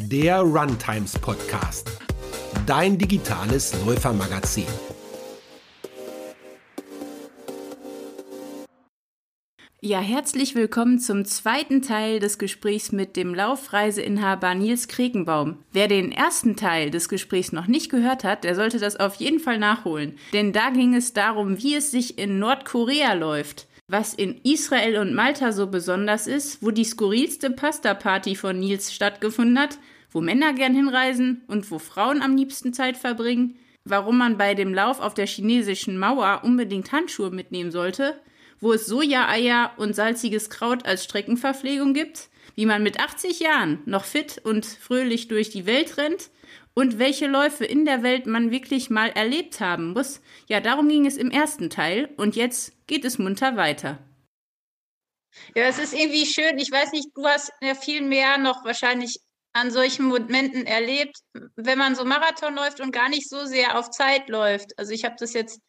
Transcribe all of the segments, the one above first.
der Runtimes Podcast, dein digitales Läufermagazin. Ja, herzlich willkommen zum zweiten Teil des Gesprächs mit dem Laufreiseinhaber Nils Krekenbaum. Wer den ersten Teil des Gesprächs noch nicht gehört hat, der sollte das auf jeden Fall nachholen. Denn da ging es darum, wie es sich in Nordkorea läuft, was in Israel und Malta so besonders ist, wo die skurrilste Pasta-Party von Nils stattgefunden hat, wo Männer gern hinreisen und wo Frauen am liebsten Zeit verbringen, warum man bei dem Lauf auf der chinesischen Mauer unbedingt Handschuhe mitnehmen sollte, wo es Sojaeier und salziges Kraut als Streckenverpflegung gibt, wie man mit 80 Jahren noch fit und fröhlich durch die Welt rennt und welche Läufe in der Welt man wirklich mal erlebt haben muss. Ja, darum ging es im ersten Teil und jetzt geht es munter weiter. Ja, es ist irgendwie schön. Ich weiß nicht, du hast ja viel mehr noch wahrscheinlich an solchen Momenten erlebt, wenn man so Marathon läuft und gar nicht so sehr auf Zeit läuft. Also ich habe das jetzt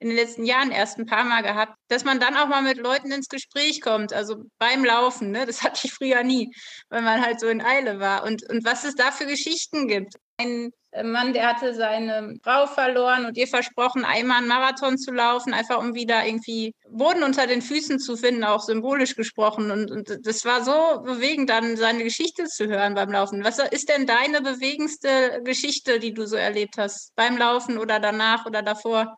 in den letzten Jahren erst ein paar Mal gehabt, dass man dann auch mal mit Leuten ins Gespräch kommt, also beim Laufen. Ne? Das hatte ich früher nie, weil man halt so in Eile war. Und, und was es da für Geschichten gibt. Ein Mann, der hatte seine Frau verloren und ihr versprochen, einmal einen Marathon zu laufen, einfach um wieder irgendwie Boden unter den Füßen zu finden, auch symbolisch gesprochen. Und, und das war so bewegend, dann seine Geschichte zu hören beim Laufen. Was ist denn deine bewegendste Geschichte, die du so erlebt hast? Beim Laufen oder danach oder davor?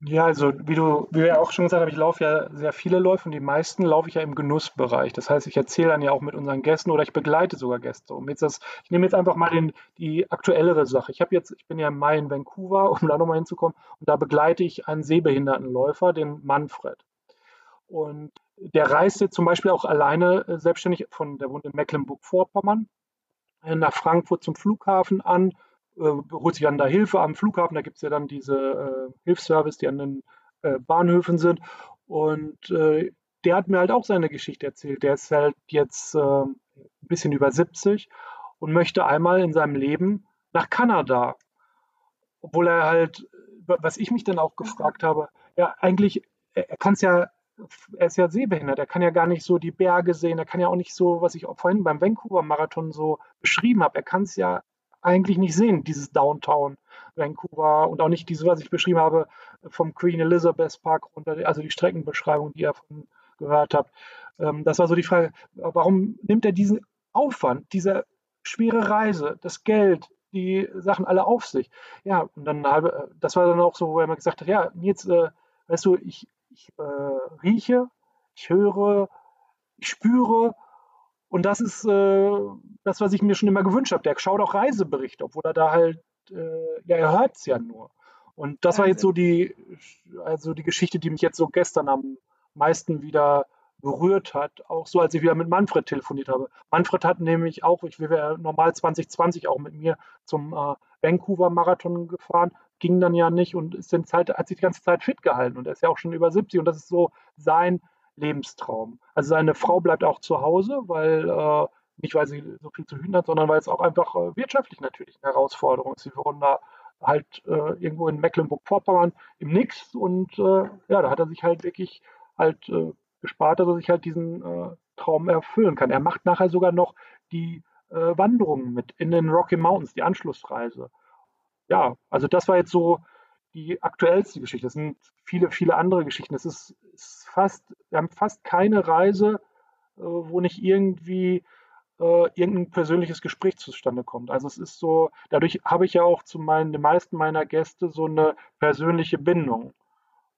Ja, also wie du, wie wir auch schon gesagt haben, ich laufe ja sehr viele Läufe und die meisten laufe ich ja im Genussbereich. Das heißt, ich erzähle dann ja auch mit unseren Gästen oder ich begleite sogar Gäste. Um jetzt das, ich nehme jetzt einfach mal den, die aktuellere Sache. Ich habe jetzt, ich bin ja im Mai in Vancouver, um da nochmal hinzukommen, und da begleite ich einen Sehbehindertenläufer, den Manfred. Und der reiste zum Beispiel auch alleine äh, selbstständig von, der wohnt in Mecklenburg-Vorpommern, äh, nach Frankfurt zum Flughafen an, holt sich dann da Hilfe am Flughafen. Da gibt es ja dann diese äh, Hilfsservice, die an den äh, Bahnhöfen sind. Und äh, der hat mir halt auch seine Geschichte erzählt. Der ist halt jetzt äh, ein bisschen über 70 und möchte einmal in seinem Leben nach Kanada. Obwohl er halt, was ich mich dann auch gefragt habe, ja, eigentlich, er, kann es ja er ist ja sehbehindert, er kann ja gar nicht so die Berge sehen, er kann ja auch nicht so, was ich vorhin beim Vancouver-Marathon so beschrieben habe, er kann es ja eigentlich nicht sehen, dieses Downtown Vancouver und auch nicht diese, was ich beschrieben habe, vom Queen Elizabeth Park runter, also die Streckenbeschreibung, die ihr von gehört habt. Ähm, das war so die Frage, warum nimmt er diesen Aufwand, diese schwere Reise, das Geld, die Sachen alle auf sich? Ja, und dann habe, das war dann auch so, wo er mir gesagt hat, ja, jetzt, äh, weißt du, ich, ich äh, rieche, ich höre, ich spüre und das ist äh, das, was ich mir schon immer gewünscht habe. Der schaut auch Reiseberichte, obwohl er da halt, äh, ja, er hört es ja nur. Und das war jetzt so die, also die Geschichte, die mich jetzt so gestern am meisten wieder berührt hat, auch so, als ich wieder mit Manfred telefoniert habe. Manfred hat nämlich auch, ich wäre normal 2020 auch mit mir zum äh, Vancouver Marathon gefahren, ging dann ja nicht und ist Zeit, hat sich die ganze Zeit fit gehalten und er ist ja auch schon über 70 und das ist so sein Lebenstraum. Also seine Frau bleibt auch zu Hause, weil äh, nicht weil sie so viel zu hüten hat, sondern weil es auch einfach äh, wirtschaftlich natürlich eine Herausforderung ist. Sie wohnen da halt äh, irgendwo in Mecklenburg-Vorpommern im Nix und äh, ja, da hat er sich halt wirklich halt äh, gespart, dass er sich halt diesen äh, Traum erfüllen kann. Er macht nachher sogar noch die Wanderungen mit in den Rocky Mountains, die Anschlussreise. Ja, also das war jetzt so die aktuellste Geschichte. Es sind viele, viele andere Geschichten. Es ist, ist fast, wir haben fast keine Reise, äh, wo nicht irgendwie äh, irgendein persönliches Gespräch zustande kommt. Also es ist so, dadurch habe ich ja auch zu meinen, den meisten meiner Gäste so eine persönliche Bindung.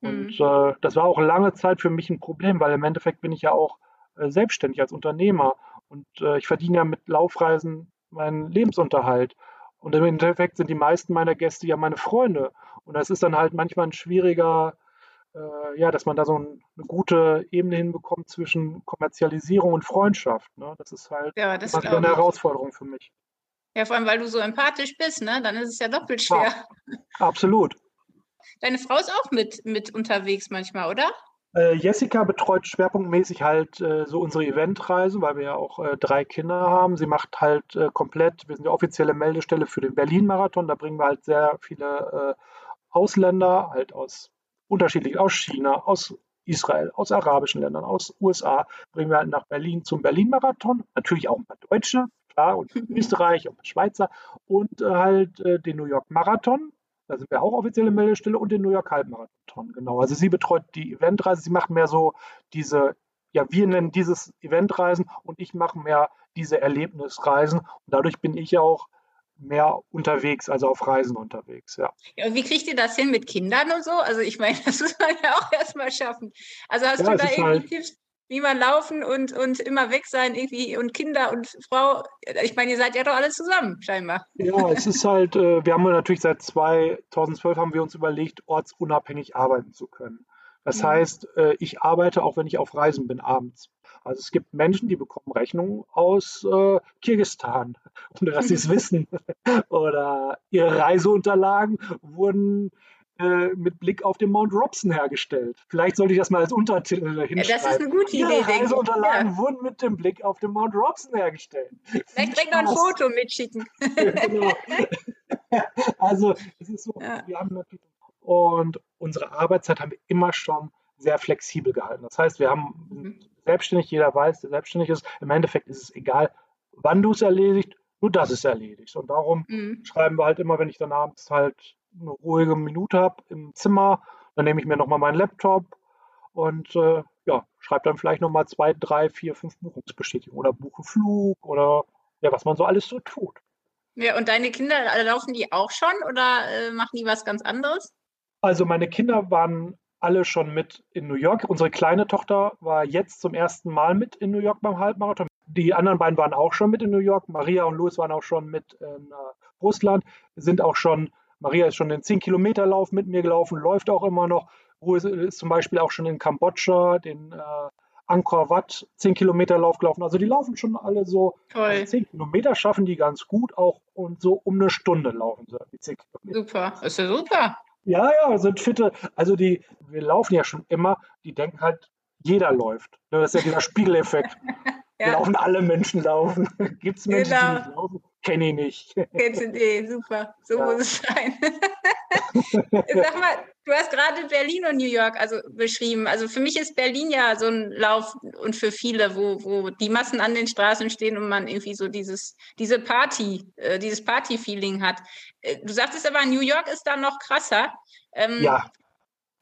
Und mhm. äh, das war auch lange Zeit für mich ein Problem, weil im Endeffekt bin ich ja auch äh, selbstständig als Unternehmer und äh, ich verdiene ja mit Laufreisen meinen Lebensunterhalt. Und im Endeffekt sind die meisten meiner Gäste ja meine Freunde. Und das ist dann halt manchmal ein schwieriger, äh, ja, dass man da so ein, eine gute Ebene hinbekommt zwischen Kommerzialisierung und Freundschaft. Ne? Das ist halt ja, das eine ich. Herausforderung für mich. Ja, vor allem, weil du so empathisch bist, ne? Dann ist es ja doppelt schwer. Ja, absolut. Deine Frau ist auch mit, mit unterwegs manchmal, oder? Äh, Jessica betreut schwerpunktmäßig halt äh, so unsere Eventreise, weil wir ja auch äh, drei Kinder haben. Sie macht halt äh, komplett, wir sind die offizielle Meldestelle für den Berlin-Marathon. Da bringen wir halt sehr viele äh, Ausländer, halt aus unterschiedlich, aus China, aus Israel, aus arabischen Ländern, aus USA, bringen wir halt nach Berlin zum Berlin-Marathon. Natürlich auch ein paar Deutsche, klar, und Österreich und Schweizer und äh, halt äh, den New York Marathon. Da sind wir auch offizielle Meldestelle und den New York Halbmarathon, genau. Also sie betreut die Eventreise, sie macht mehr so diese, ja, wir nennen dieses Eventreisen und ich mache mehr diese Erlebnisreisen. Und dadurch bin ich ja auch mehr unterwegs, also auf Reisen unterwegs, ja. ja wie kriegt ihr das hin mit Kindern und so? Also ich meine, das muss man ja auch erstmal schaffen. Also hast ja, du da irgendwie halt Tipps, wie man laufen und, und immer weg sein irgendwie und Kinder und Frau, ich meine, ihr seid ja doch alle zusammen, scheinbar. Ja, es ist halt, äh, wir haben natürlich seit 2012 haben wir uns überlegt, ortsunabhängig arbeiten zu können. Das mhm. heißt, äh, ich arbeite auch, wenn ich auf Reisen bin, abends. Also es gibt Menschen, die bekommen Rechnungen aus äh, Kirgistan, ohne dass sie es wissen. Oder ihre Reiseunterlagen wurden äh, mit Blick auf den Mount Robson hergestellt. Vielleicht sollte ich das mal als Untertitel hinschreiben. Ja, das ist eine gute Idee, Ihre Reiseunterlagen ja. wurden mit dem Blick auf den Mount Robson hergestellt. Vielleicht direkt noch ein Foto mitschicken. genau. Also es ist so, ja. wir haben natürlich und unsere Arbeitszeit haben wir immer schon sehr flexibel gehalten. Das heißt, wir haben mhm. selbstständig, jeder weiß, der selbstständig ist. Im Endeffekt ist es egal, wann du es erledigst, nur dass es erledigst. Und darum mhm. schreiben wir halt immer, wenn ich dann abends halt eine ruhige Minute habe im Zimmer, dann nehme ich mir nochmal meinen Laptop und äh, ja, schreibe dann vielleicht nochmal zwei, drei, vier, fünf Buchungsbestätigungen oder buche Flug oder ja, was man so alles so tut. Ja, und deine Kinder, laufen die auch schon oder äh, machen die was ganz anderes? Also meine Kinder waren alle schon mit in New York. Unsere kleine Tochter war jetzt zum ersten Mal mit in New York beim Halbmarathon. Die anderen beiden waren auch schon mit in New York. Maria und Louis waren auch schon mit in äh, Russland, sind auch schon, Maria ist schon den 10-Kilometer-Lauf mit mir gelaufen, läuft auch immer noch. Louis ist zum Beispiel auch schon in Kambodscha den äh, Angkor Wat 10 Kilometer Lauf gelaufen. Also die laufen schon alle so. Also 10 Kilometer schaffen die ganz gut auch und so um eine Stunde laufen sie die 10 Kilometer. Super, ist ja super. Ja, ja, sind fitte. Also die, wir laufen ja schon immer, die denken halt, jeder läuft. Das ist ja dieser Spiegeleffekt. ja. Laufen alle Menschen laufen. Gibt es Menschen, genau. die nicht laufen? Kenne ich nicht. Kennst du die? Super. So ja. muss es sein. Sag mal, du hast gerade Berlin und New York also beschrieben. Also für mich ist Berlin ja so ein Lauf und für viele, wo, wo die Massen an den Straßen stehen und man irgendwie so dieses, diese Party, äh, dieses Party-Feeling hat. Äh, du sagtest aber, New York ist da noch krasser. Ähm, ja.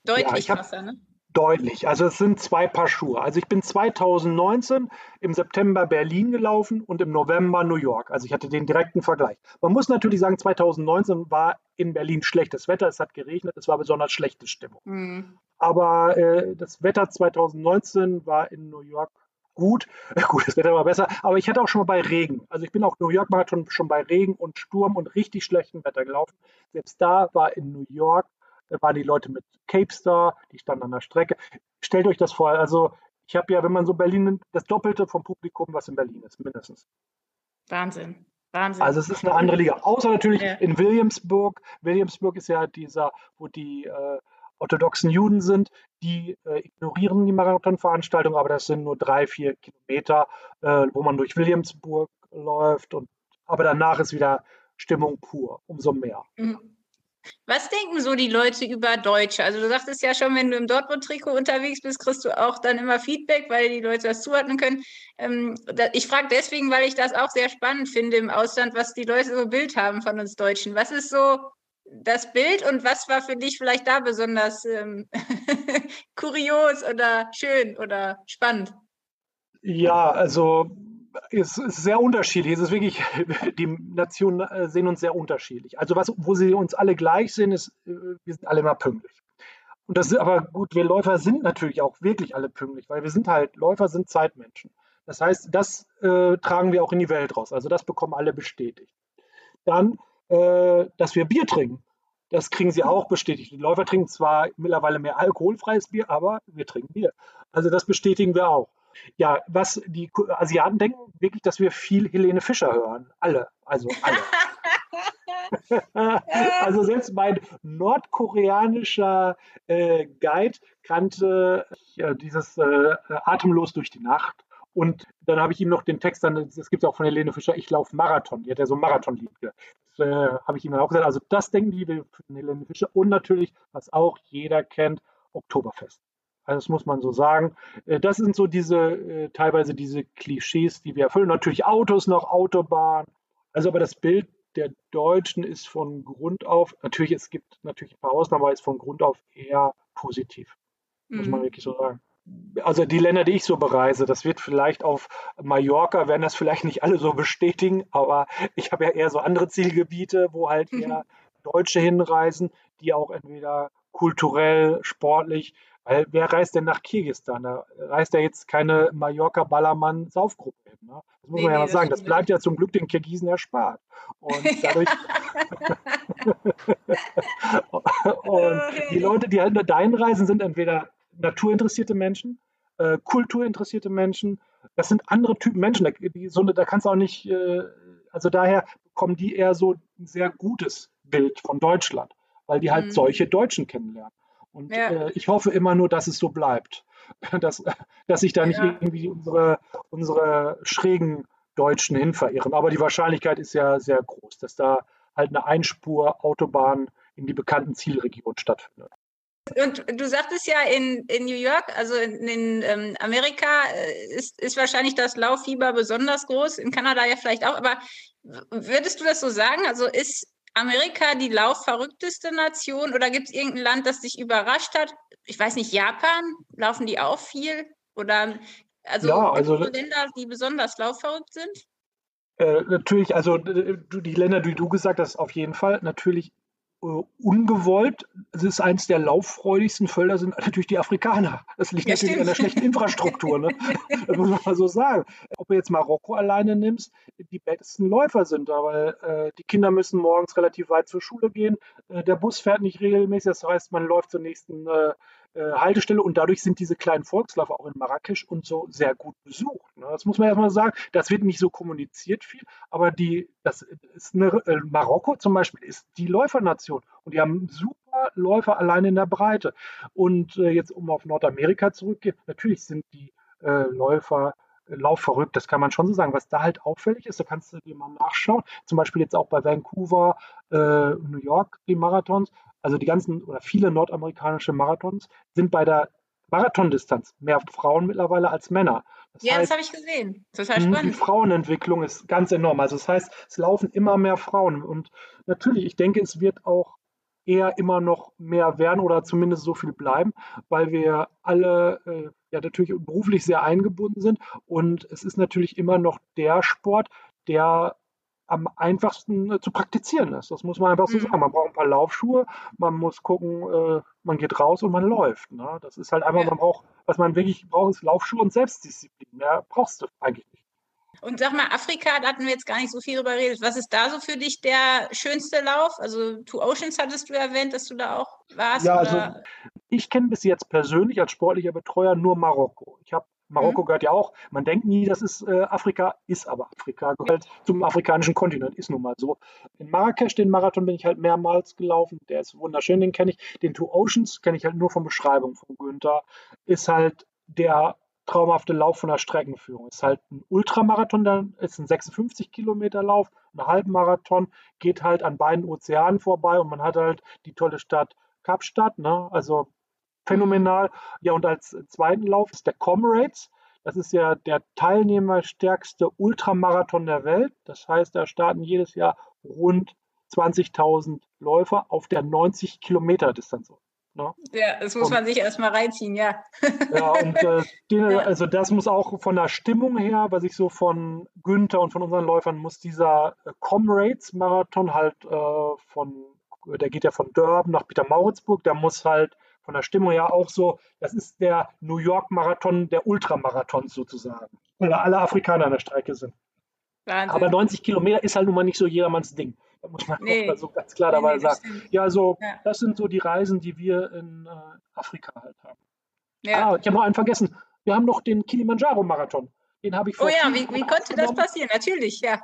Deutlich ja, krasser, ne? Deutlich. Also es sind zwei Paar Schuhe. Also ich bin 2019 im September Berlin gelaufen und im November New York. Also ich hatte den direkten Vergleich. Man muss natürlich sagen, 2019 war in Berlin schlechtes Wetter. Es hat geregnet, es war besonders schlechte Stimmung. Mhm. Aber äh, das Wetter 2019 war in New York gut. Gut, das Wetter war besser. Aber ich hatte auch schon mal bei Regen. Also ich bin auch New York Marathon schon bei Regen und Sturm und richtig schlechtem Wetter gelaufen. Selbst da war in New York waren die Leute mit Cape Star, die standen an der Strecke. Stellt euch das vor, also ich habe ja, wenn man so Berlin nimmt, das Doppelte vom Publikum, was in Berlin ist, mindestens. Wahnsinn. Wahnsinn. Also es ist eine andere Liga. Außer natürlich ja. in Williamsburg. Williamsburg ist ja dieser, wo die äh, orthodoxen Juden sind, die äh, ignorieren die Marathonveranstaltung, aber das sind nur drei, vier Kilometer, äh, wo man durch Williamsburg läuft. Und, aber danach ist wieder Stimmung pur, umso mehr. Mhm. Was denken so die Leute über Deutsche? Also du sagtest ja schon, wenn du im Dortmund-Trikot unterwegs bist, kriegst du auch dann immer Feedback, weil die Leute das zuordnen können. Ähm, ich frage deswegen, weil ich das auch sehr spannend finde im Ausland, was die Leute so Bild haben von uns Deutschen. Was ist so das Bild und was war für dich vielleicht da besonders ähm, kurios oder schön oder spannend? Ja, also es ist sehr unterschiedlich. Es ist wirklich, die Nationen äh, sehen uns sehr unterschiedlich. Also was, wo sie uns alle gleich sehen, ist, äh, wir sind alle immer pünktlich. Und das ist aber gut, wir Läufer sind natürlich auch wirklich alle pünktlich, weil wir sind halt, Läufer sind Zeitmenschen. Das heißt, das äh, tragen wir auch in die Welt raus. Also das bekommen alle bestätigt. Dann, äh, dass wir Bier trinken. Das kriegen sie auch bestätigt. Die Läufer trinken zwar mittlerweile mehr alkoholfreies Bier, aber wir trinken Bier. Also das bestätigen wir auch. Ja, was die Asiaten denken, wirklich, dass wir viel Helene Fischer hören. Alle, also alle. also selbst mein nordkoreanischer äh, Guide kannte äh, dieses äh, Atemlos durch die Nacht. Und dann habe ich ihm noch den Text, dann, das gibt es auch von Helene Fischer, ich laufe Marathon. Die hat ja so ein Marathonlied. Das äh, habe ich ihm dann auch gesagt. Also das denken die von Helene Fischer. Und natürlich, was auch jeder kennt, Oktoberfest. Also das muss man so sagen. Äh, das sind so diese, äh, teilweise diese Klischees, die wir erfüllen. Natürlich Autos noch, Autobahn. Also aber das Bild der Deutschen ist von Grund auf, natürlich, es gibt natürlich ein paar Ausnahmen, aber ist von Grund auf eher positiv. Muss man Mhm. wirklich so sagen. Also die Länder, die ich so bereise, das wird vielleicht auf Mallorca, werden das vielleicht nicht alle so bestätigen, aber ich habe ja eher so andere Zielgebiete, wo halt eher Deutsche hinreisen, die auch entweder kulturell, sportlich, weil wer reist denn nach Kirgisistan? Da reist ja jetzt keine Mallorca-Ballermann-Saufgruppe hin. Ne? Das muss Nee, man ja nee, mal sagen. Das bleibt ja zum Glück den Kirgisen erspart. Und dadurch, und die Leute, die halt nur dahin reisen, sind entweder naturinteressierte Menschen, äh, kulturinteressierte Menschen. Das sind andere Typen Menschen. Da, die, so, da kannst du auch nicht, äh, also daher bekommen die eher so ein sehr gutes Bild von Deutschland, weil die halt Mhm. solche Deutschen kennenlernen. Und Ja. äh, ich hoffe immer nur, dass es so bleibt. Dass, dass sich da nicht Ja. irgendwie unsere, unsere schrägen Deutschen hin verirren. Aber die Wahrscheinlichkeit ist ja sehr groß, dass da halt eine Einspur-Autobahn in die bekannten Zielregionen stattfindet. Und du sagtest ja, in, in New York, also in, in ähm, Amerika, äh, ist, ist wahrscheinlich das Lauffieber besonders groß, in Kanada ja vielleicht auch, aber würdest du das so sagen? Also ist Amerika die laufverrückteste Nation oder gibt es irgendein Land, das dich überrascht hat? Ich weiß nicht, Japan, laufen die auch viel? Oder also, Ja, also- so Länder, die besonders laufverrückt sind? Äh, natürlich, also die Länder, die du gesagt hast, auf jeden Fall. Natürlich ungewollt. Es ist eins der lauffreudigsten Völker sind natürlich die Afrikaner. Das liegt Ja, natürlich stimmt. an der schlechten Infrastruktur. Ne? Das muss man mal so sagen. Ob du jetzt Marokko alleine nimmst, die besten Läufer sind da, weil äh, die Kinder müssen morgens relativ weit zur Schule gehen. Äh, der Bus fährt nicht regelmäßig, das heißt, man läuft zur nächsten äh, äh, Haltestelle und dadurch sind diese kleinen Volksläufe auch in Marrakesch und so sehr gut besucht. Ne? Das muss man erstmal sagen. Das wird nicht so kommuniziert viel, aber die, das ist eine, äh, Marokko zum Beispiel ist die Läufernation und die haben super Läufer allein in der Breite. Und äh, jetzt, um auf Nordamerika zurückzugehen, natürlich sind die Läufer laufverrückt, das kann man schon so sagen. Was da halt auffällig ist, da kannst du dir mal nachschauen, zum Beispiel jetzt auch bei Vancouver, New York, die Marathons, also die ganzen oder viele nordamerikanische Marathons sind bei der Marathondistanz mehr Frauen mittlerweile als Männer. Das Ja, heißt, das habe ich gesehen. Total Die spannend. Frauenentwicklung ist ganz enorm. Also das heißt, es laufen immer mehr Frauen. Und natürlich, ich denke, es wird auch eher immer noch mehr werden oder zumindest so viel bleiben, weil wir alle äh, ja natürlich beruflich sehr eingebunden sind. Und es ist natürlich immer noch der Sport, der am einfachsten äh, zu praktizieren ist. Das muss man einfach so Mhm. sagen. Man braucht ein paar Laufschuhe, man muss gucken, äh, man geht raus und man läuft. Ne? Das ist halt einfach, Ja. man braucht, was man wirklich braucht, ist Laufschuhe und Selbstdisziplin. Mehr brauchst du eigentlich nicht. Und sag mal, Afrika, da hatten wir jetzt gar nicht so viel drüber geredet. Was ist da so für dich der schönste Lauf? Also Two Oceans hattest du erwähnt, dass du da auch warst. Ja, also oder? ich kenne bis jetzt persönlich als sportlicher Betreuer nur Marokko. Ich habe Marokko gehört ja auch. Man denkt nie, das ist äh, Afrika, ist aber Afrika, gehört zum afrikanischen Kontinent, ist nun mal so. In Marrakesch, den Marathon bin ich halt mehrmals gelaufen. Der ist wunderschön, den kenne ich. Den Two Oceans kenne ich halt nur von Beschreibung von Günther. Ist halt der traumhafte Lauf von der Streckenführung. Ist halt ein Ultramarathon, dann ist ein 56 Kilometer Lauf, ein Halbmarathon, geht halt an beiden Ozeanen vorbei und man hat halt die tolle Stadt Kapstadt, ne? Also phänomenal. Ja, und als zweiten Lauf ist der Comrades. Das ist ja der teilnehmerstärkste Ultramarathon der Welt. Das heißt, da starten jedes Jahr rund 20.000 Läufer auf der 90 Kilometer Distanz. Ne? Ja, das muss Und- man sich erstmal reinziehen, ja. Ja, und äh, den, Ja. also das muss auch von der Stimmung her, was ich so von Günther und von unseren Läufern, muss dieser äh, Comrades-Marathon halt äh, von, der geht ja von Durban nach Peter-Mauritzburg, der muss halt von der Stimmung her auch so, das ist der New York-Marathon der Ultramarathons sozusagen, weil da alle Afrikaner an der Strecke sind. Wahnsinn. Aber 90 Kilometer ist halt nun mal nicht so jedermanns Ding. Da muss man Nee. auch mal so ganz klar Nee, dabei nee, das sagen. Ja, so, Ja. das sind so die Reisen, die wir in äh, Afrika halt haben. Ja. Ah, ich habe noch einen vergessen. Wir haben noch den Kilimanjaro-Marathon. Den habe ich vor Oh ja, wie, wie konnte das passieren? Natürlich, ja.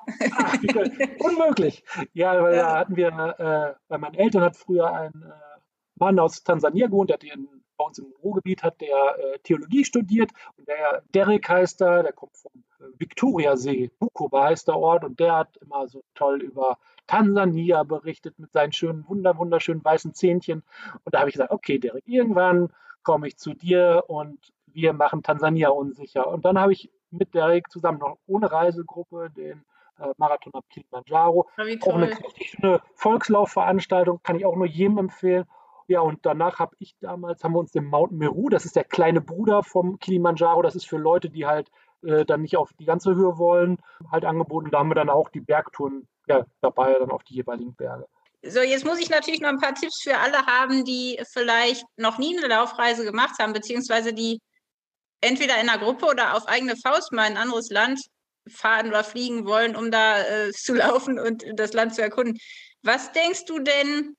Geil. Unmöglich. Ja, weil Ja. da hatten wir, äh, bei meinen Eltern hat früher ein äh, Mann aus Tansania gewohnt, der hat in, bei uns im Ruhrgebiet hat der äh, Theologie studiert und der Derek heißt er, der kommt vom äh, Viktoriasee, Bukoba heißt der Ort und der hat immer so toll über Tansania berichtet mit seinen schönen, wunder, wunderschönen weißen Zähnchen und da habe ich gesagt, okay Derek, irgendwann komme ich zu dir und wir machen Tansania unsicher. Und dann habe ich mit Derek zusammen noch ohne Reisegruppe den äh, Marathon ab Kilimanjaro. Auch eine richtig schöne Volkslaufveranstaltung, kann ich auch nur jedem empfehlen. Ja, und danach habe ich damals, haben wir uns den Mount Meru, das ist der kleine Bruder vom Kilimanjaro, das ist für Leute, die halt äh, dann nicht auf die ganze Höhe wollen, halt angeboten. Da haben wir dann auch die Bergtouren ja, dabei, dann auf die jeweiligen Berge. So, jetzt muss ich natürlich noch ein paar Tipps für alle haben, die vielleicht noch nie eine Laufreise gemacht haben, beziehungsweise die entweder in einer Gruppe oder auf eigene Faust mal in ein anderes Land fahren oder fliegen wollen, um da äh, zu laufen und das Land zu erkunden. Was denkst du denn,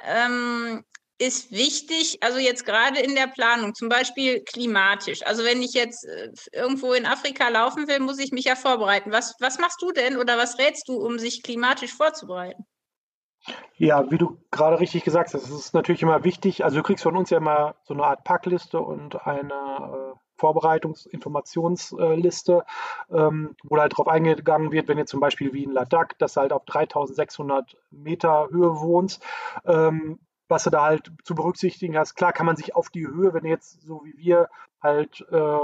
ähm, ist wichtig, also jetzt gerade in der Planung, zum Beispiel klimatisch. Also wenn ich jetzt äh, irgendwo in Afrika laufen will, muss ich mich ja vorbereiten. Was, was machst du denn oder was rätst du, um sich klimatisch vorzubereiten? Ja, wie du gerade richtig gesagt hast, es ist natürlich immer wichtig. Also du kriegst von uns ja immer so eine Art Packliste und eine äh, Vorbereitungs-Informationsliste, ähm, wo halt darauf eingegangen wird, wenn ihr zum Beispiel wie in Ladakh, dass du halt auf 3600 Meter Höhe wohnst, ähm, was du da halt zu berücksichtigen hast. Klar kann man sich auf die Höhe, wenn jetzt so wie wir halt äh,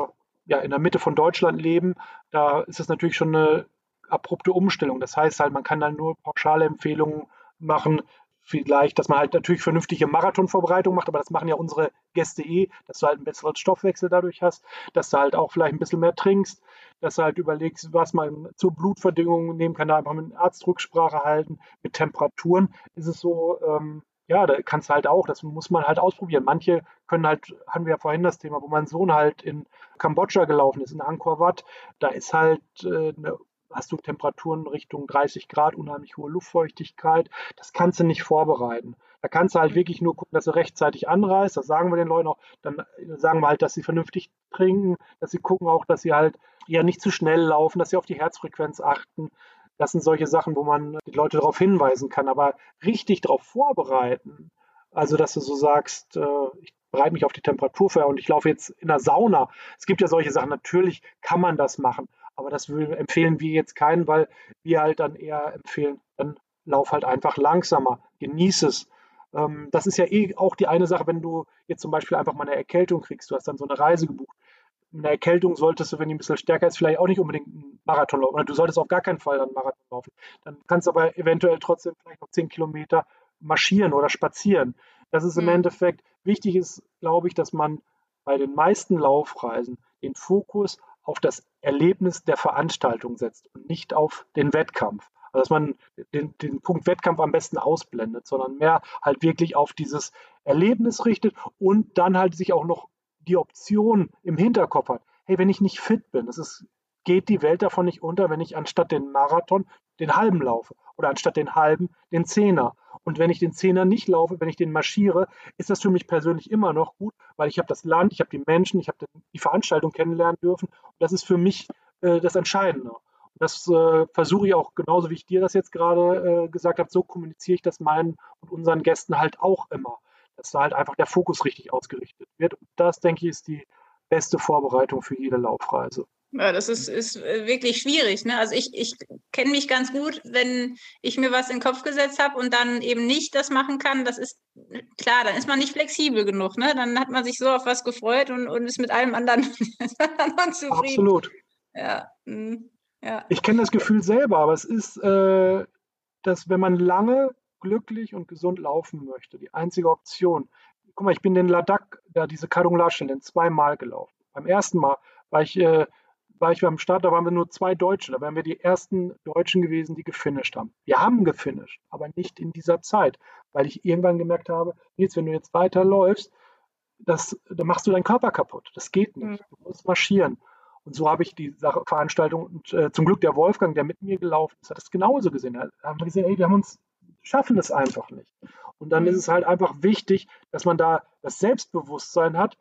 ja, in der Mitte von Deutschland leben, da ist es natürlich schon eine abrupte Umstellung. Das heißt halt, man kann dann nur pauschale Empfehlungen machen, vielleicht, dass man halt natürlich vernünftige Marathonvorbereitung macht, aber das machen ja unsere Gäste eh, dass du halt einen besseren Stoffwechsel dadurch hast, dass du halt auch vielleicht ein bisschen mehr trinkst, dass du halt überlegst, was man zur Blutverdüngung nehmen kann, da einfach mit Arztrücksprache halten, mit Temperaturen ist es so, ähm, ja, da kannst du halt auch, das muss man halt ausprobieren. Manche können halt, hatten wir ja vorhin das Thema, wo mein Sohn halt in Kambodscha gelaufen ist, in Angkor Wat, da ist halt äh, eine hast du Temperaturen Richtung 30 Grad, unheimlich hohe Luftfeuchtigkeit. Das kannst du nicht vorbereiten. Da kannst du halt wirklich nur gucken, dass du rechtzeitig anreist. Das sagen wir den Leuten auch. Dann äh, sagen wir halt, dass sie vernünftig trinken, dass sie gucken auch, dass sie halt ja nicht zu schnell laufen, dass sie auf die Herzfrequenz achten. Das sind solche Sachen, wo man die Leute darauf hinweisen kann. Aber richtig darauf vorbereiten, also dass du so sagst, äh, ich bereite mich auf die Temperatur vor und ich laufe jetzt in der Sauna. Es gibt ja solche Sachen. Natürlich kann man das machen. Aber das empfehlen wir jetzt keinen, weil wir halt dann eher empfehlen, dann lauf halt einfach langsamer, genieß es. Ähm, das ist ja eh auch die eine Sache, wenn du jetzt zum Beispiel einfach mal eine Erkältung kriegst, du hast dann so eine Reise gebucht. Eine Erkältung solltest du, wenn die ein bisschen stärker ist, vielleicht auch nicht unbedingt einen Marathon laufen. Oder du solltest auf gar keinen Fall einen Marathon laufen. Dann kannst du aber eventuell trotzdem vielleicht noch zehn Kilometer marschieren oder spazieren. Das ist im mhm. Endeffekt wichtig ist, glaube ich, dass man bei den meisten Laufreisen den Fokus auf das Erlebnis der Veranstaltung setzt und nicht auf den Wettkampf. Also dass man den, den Punkt Wettkampf am besten ausblendet, sondern mehr halt wirklich auf dieses Erlebnis richtet und dann halt sich auch noch die Option im Hinterkopf hat. Hey, wenn ich nicht fit bin, das ist, geht die Welt davon nicht unter, wenn ich anstatt den Marathon den halben laufe oder anstatt den halben den Zehner. Und wenn ich den Zehner nicht laufe, wenn ich den marschiere, ist das für mich persönlich immer noch gut, weil ich habe das Land, ich habe die Menschen, ich habe die Veranstaltung kennenlernen dürfen. Und das ist für mich äh, das Entscheidende. Und das äh, versuche ich auch genauso, wie ich dir das jetzt gerade äh, gesagt habe, so kommuniziere ich das meinen und unseren Gästen halt auch immer, dass da halt einfach der Fokus richtig ausgerichtet wird. Und das, denke ich, ist die beste Vorbereitung für jede Laufreise. Ja, das ist, ist äh, wirklich schwierig. Ne? Also ich, ich kenne mich ganz gut, wenn ich mir was in den Kopf gesetzt habe und dann eben nicht das machen kann, das ist klar, dann ist man nicht flexibel genug. Ne? Dann hat man sich so auf was gefreut und, und ist mit allem anderen, zufrieden. Absolut. Ja. Hm, ja. Ich kenne das Gefühl selber, aber es ist, äh, dass wenn man lange glücklich und gesund laufen möchte, die einzige Option. Guck mal, ich bin den Ladakh, da diese Kadung Larschen, zweimal gelaufen. Beim ersten Mal war ich äh, war ich beim Start, da waren wir nur zwei Deutsche. Da wären wir die ersten Deutschen gewesen, die gefinisht haben. Wir haben gefinisht, aber nicht in dieser Zeit, weil ich irgendwann gemerkt habe, Nils, wenn du jetzt weiterläufst, das, dann machst du deinen Körper kaputt. Das geht nicht. Mhm. Du musst marschieren. Und so habe ich die Sache, Veranstaltung und äh, zum Glück der Wolfgang, der mit mir gelaufen ist, hat das genauso gesehen. Da haben wir gesehen, ey, wir haben uns, schaffen es einfach nicht. Und dann mhm. ist es halt einfach wichtig, dass man da das Selbstbewusstsein hat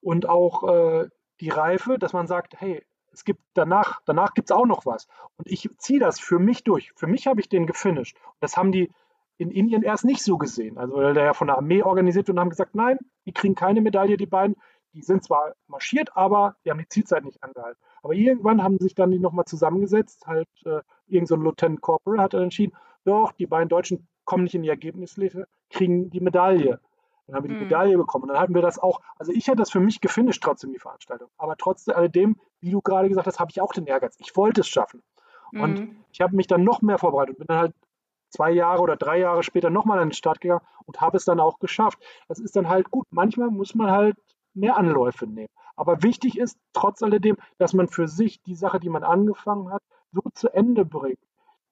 und auch äh, die Reife, dass man sagt, hey, es gibt danach, danach gibt es auch noch was. Und ich ziehe das für mich durch. Für mich habe ich den gefinisht. Das haben die in Indien erst nicht so gesehen. Also der ja von der Armee organisiert und haben gesagt, nein, die kriegen keine Medaille, die beiden. Die sind zwar marschiert, aber die haben die Zielzeit nicht angehalten. Aber irgendwann haben sich dann die nochmal zusammengesetzt, halt äh, irgend so ein Lieutenant Corporal hat entschieden, doch, die beiden Deutschen kommen nicht in die Ergebnisliste, kriegen die Medaille. Dann haben wir die mhm. Medaille bekommen. Und dann hatten wir das auch, also ich hatte das für mich gefinisht trotzdem, die Veranstaltung. Aber trotz alledem, wie du gerade gesagt hast, habe ich auch den Ehrgeiz. Ich wollte es schaffen. Mhm. Und ich habe mich dann noch mehr vorbereitet und bin dann halt zwei Jahre oder drei Jahre später nochmal an den Start gegangen und habe es dann auch geschafft. Das ist dann halt gut. Manchmal muss man halt mehr Anläufe nehmen. Aber wichtig ist trotz alledem, dass man für sich die Sache, die man angefangen hat, so zu Ende bringt,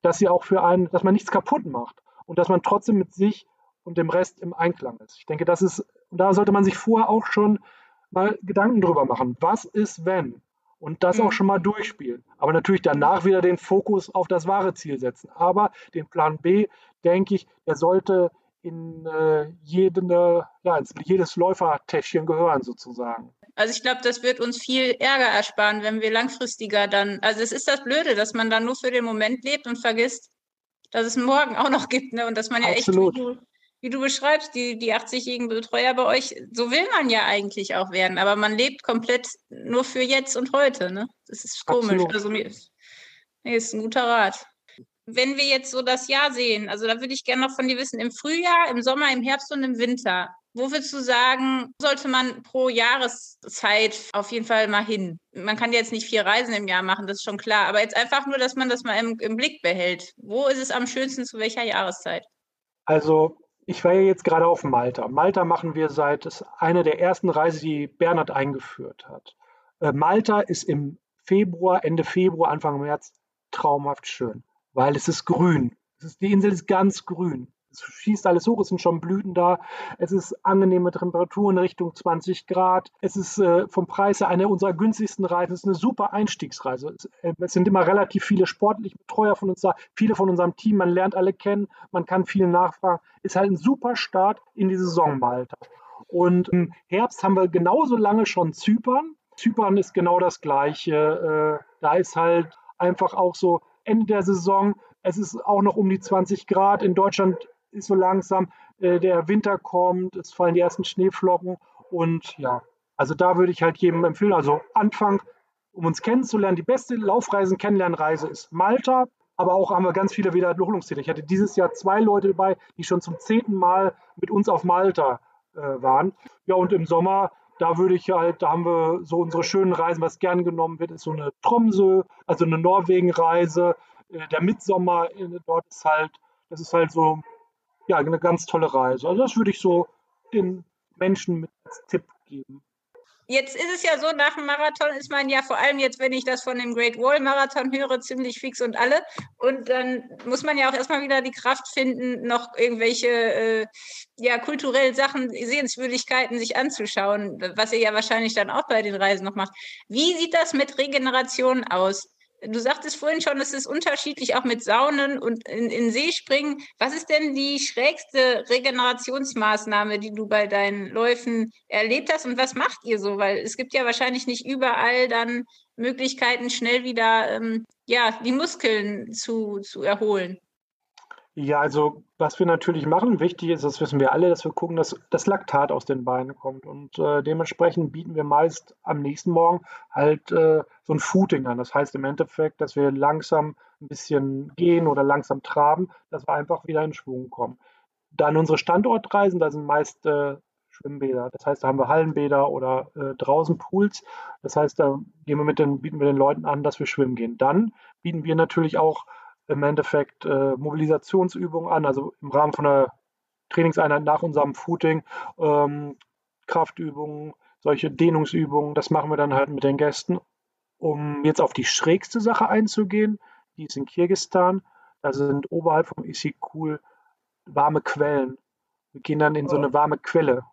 dass sie auch für einen, dass man nichts kaputt macht und dass man trotzdem mit sich und dem Rest im Einklang ist. Ich denke, das ist, und da sollte man sich vorher auch schon mal Gedanken drüber machen. Was ist, wenn? Und das auch mhm. schon mal durchspielen. Aber natürlich danach wieder den Fokus auf das wahre Ziel setzen. Aber den Plan B, denke ich, der sollte in äh, jede, ja, in jedes Läufertäschchen gehören sozusagen. Also ich glaube, das wird uns viel Ärger ersparen, wenn wir langfristiger dann, also es ist das Blöde, dass man dann nur für den Moment lebt und vergisst, dass es morgen auch noch gibt, ne? Und dass man ja Absolut. echt, wie du, wie du beschreibst, die, die 80-jährigen Betreuer bei euch, so will man ja eigentlich auch werden, aber man lebt komplett nur für jetzt und heute, ne? Das ist komisch. Absolut. Also mir ist, mir ist ein guter Rat wenn wir jetzt so das Jahr sehen, also da würde ich gerne noch von dir wissen, im Frühjahr, im Sommer, im Herbst und im Winter, wo würdest du sagen, sollte man pro Jahreszeit auf jeden Fall mal hin? Man kann jetzt nicht vier Reisen im Jahr machen, das ist schon klar, aber jetzt einfach nur, dass man das mal im, im Blick behält. Wo ist es am schönsten, zu welcher Jahreszeit? Also ich war ja jetzt gerade auf Malta. Malta machen wir seit, es eine der ersten Reisen, die Bernhard eingeführt hat. Äh, Malta ist im Februar, Ende Februar, Anfang März traumhaft schön weil es ist grün. Es ist, die Insel ist ganz grün. Es schießt alles hoch, es sind schon Blüten da. Es ist angenehme Temperaturen Richtung 20 Grad. Es ist äh, vom Preis her eine unserer günstigsten Reisen. Es ist eine super Einstiegsreise. Es, äh, es, sind immer relativ viele sportliche Betreuer von uns da, viele von unserem Team. Man lernt alle kennen, man kann viel nachfragen. Ist halt ein super Start in die Saison Malta. Und im Herbst haben wir genauso lange schon Zypern. Zypern ist genau das Gleiche. Äh, da ist halt einfach auch so Ende der Saison. Es ist auch noch um die 20 Grad. In Deutschland so langsam äh, der Winter kommt, es fallen die ersten Schneeflocken und ja, also da würde ich halt jedem empfehlen, also Anfang, um uns kennenzulernen, die beste Laufreisen kennenlernreise ist Malta, aber auch haben wir ganz viele Wiederholungstäter. Ich hatte dieses Jahr zwei Leute dabei, die schon zum zehnten Mal mit uns auf Malta äh, waren. Ja, und im Sommer da würde ich halt, da haben wir so unsere schönen Reisen, was gern genommen wird, ist so eine Tromsø, also eine Norwegen-Reise. Äh, der Mitsommer dort ist halt, das ist halt so, ja, eine ganz tolle Reise. Also das würde ich so den Menschen mit als Tipp geben. Jetzt ist es ja so, nach dem Marathon ist man ja vor allem jetzt, wenn ich das von dem Great Wall Marathon höre, ziemlich fix und alle. Und dann muss man ja auch erstmal wieder die Kraft finden, noch irgendwelche äh, ja, kulturellen Sachen, Sehenswürdigkeiten sich anzuschauen, was ihr ja wahrscheinlich dann auch bei den Reisen noch macht. Wie sieht das mit Regeneration aus? Du sagtest vorhin schon, es ist unterschiedlich auch mit Saunen und in, in See springen. Was ist denn die schrägste Regenerationsmaßnahme, die du bei deinen Läufen erlebt hast und was macht ihr so? Weil es gibt ja wahrscheinlich nicht überall dann Möglichkeiten, schnell wieder ähm, ja, die Muskeln zu, zu erholen. Ja, also was wir natürlich machen, wichtig ist, das wissen wir alle, dass wir gucken, dass das Laktat aus den Beinen kommt. Und äh, dementsprechend bieten wir meist am nächsten Morgen halt äh, so ein Footing an. Das heißt im Endeffekt, dass wir langsam ein bisschen gehen oder langsam traben, dass wir einfach wieder in Schwung kommen. Dann unsere Standortreisen, da sind meist äh, Schwimmbäder. Das heißt, da haben wir Hallenbäder oder äh, draußen Pools. Das heißt, da gehen wir mit den, bieten wir den Leuten an, dass wir schwimmen gehen. Dann bieten wir natürlich auch im Endeffekt äh, Mobilisationsübungen an, also im Rahmen von einer Trainingseinheit nach unserem Footing, ähm, Kraftübungen, solche Dehnungsübungen, das machen wir dann halt mit den Gästen. Um jetzt auf die schrägste Sache einzugehen, die ist in Kirgistan. Da sind oberhalb vom Isikul warme Quellen. Wir gehen dann in so eine oh. warme Quelle.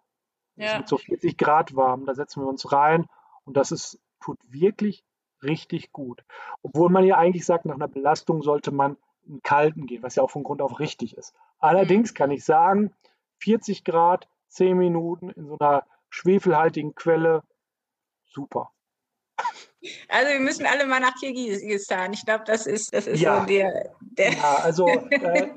Ja. Mit so 40 Grad warm. Da setzen wir uns rein und das ist, tut wirklich richtig gut. Obwohl man ja eigentlich sagt, nach einer Belastung sollte man in kalten gehen, was ja auch von Grund auf richtig ist. Allerdings mhm. kann ich sagen, 40 Grad, 10 Minuten in so einer schwefelhaltigen Quelle, super. Also wir müssen alle mal nach Kirgisistan. Ich glaube, das ist, das ist ja. so der, der. Ja, also äh,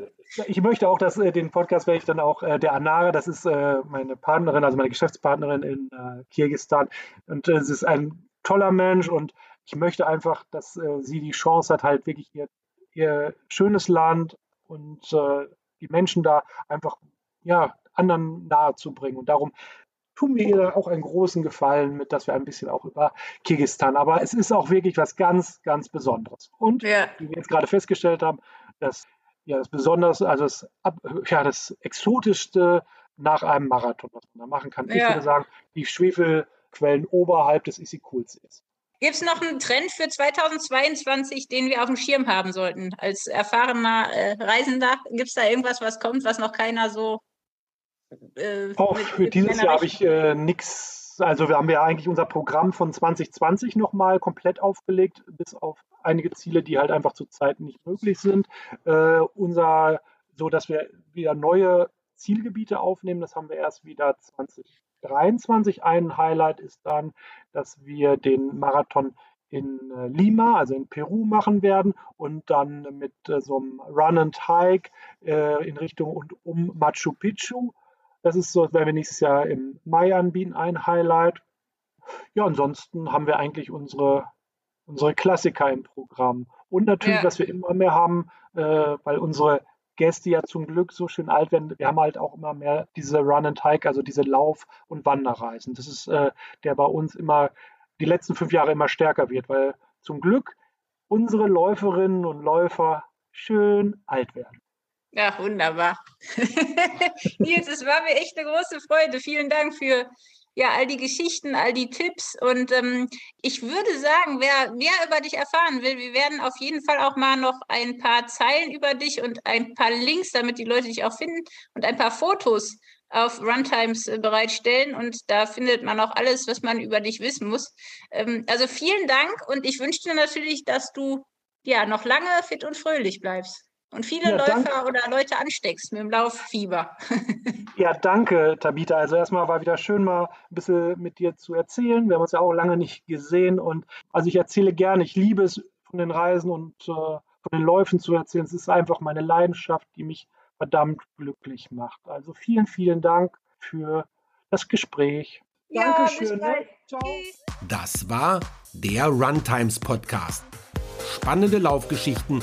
ich möchte auch, dass äh, den Podcast werde ich dann auch äh, der Anara, das ist äh, meine Partnerin, also meine Geschäftspartnerin in äh, Kirgisistan. Und es ist ein toller Mensch und ich möchte einfach, dass äh, sie die Chance hat, halt wirklich ihr, ihr schönes Land und äh, die Menschen da einfach, ja, anderen nahezubringen. Und darum tun wir ihr auch einen großen Gefallen mit, dass wir ein bisschen auch über Kirgistan. Aber es ist auch wirklich was ganz, ganz Besonderes. Und ja. wie wir jetzt gerade festgestellt haben, dass ja das Besonders, also das, ja, das Exotischste nach einem Marathon, was man da machen kann. Ja. Ich würde sagen, die Schwefelquellen oberhalb des Isikulsees. Gibt es noch einen Trend für 2022, den wir auf dem Schirm haben sollten? Als erfahrener äh, Reisender, gibt es da irgendwas, was kommt, was noch keiner so äh, Auch für dieses Jahr habe ich äh, nichts. Also wir haben ja eigentlich unser Programm von 2020 nochmal komplett aufgelegt, bis auf einige Ziele, die halt einfach zurzeit nicht möglich sind. Äh, unser, so dass wir wieder neue Zielgebiete aufnehmen, das haben wir erst wieder 2023. Ein Highlight ist dann, dass wir den Marathon in äh, Lima, also in Peru machen werden und dann mit äh, so einem Run and Hike äh, in Richtung und um Machu Picchu das ist so, werden wir nächstes Jahr im Mai anbieten, ein Highlight. Ja, ansonsten haben wir eigentlich unsere, unsere Klassiker im Programm. Und natürlich, ja. was wir immer mehr haben, weil unsere Gäste ja zum Glück so schön alt werden, wir haben halt auch immer mehr diese Run and Hike, also diese Lauf- und Wanderreisen. Das ist äh, der bei uns immer die letzten fünf Jahre immer stärker wird, weil zum Glück unsere Läuferinnen und Läufer schön alt werden. Ja, wunderbar. Nils, es war mir echt eine große Freude. Vielen Dank für ja, all die Geschichten, all die Tipps. Und ähm, ich würde sagen, wer mehr über dich erfahren will, wir werden auf jeden Fall auch mal noch ein paar Zeilen über dich und ein paar Links, damit die Leute dich auch finden und ein paar Fotos auf Runtimes äh, bereitstellen. Und da findet man auch alles, was man über dich wissen muss. Ähm, also vielen Dank und ich wünsche dir natürlich, dass du ja noch lange fit und fröhlich bleibst und viele ja, Läufer danke. oder Leute ansteckst mit dem Lauffieber. ja, danke, Tabita. Also erstmal war wieder schön, mal ein bisschen mit dir zu erzählen. Wir haben uns ja auch lange nicht gesehen und also ich erzähle gerne, ich liebe es von den Reisen und äh, von den Läufen zu erzählen. Es ist einfach meine Leidenschaft, die mich verdammt glücklich macht. Also vielen, vielen Dank für das Gespräch. Ja, Dankeschön. Ne? Ciao. Das war der Runtimes Podcast. Spannende Laufgeschichten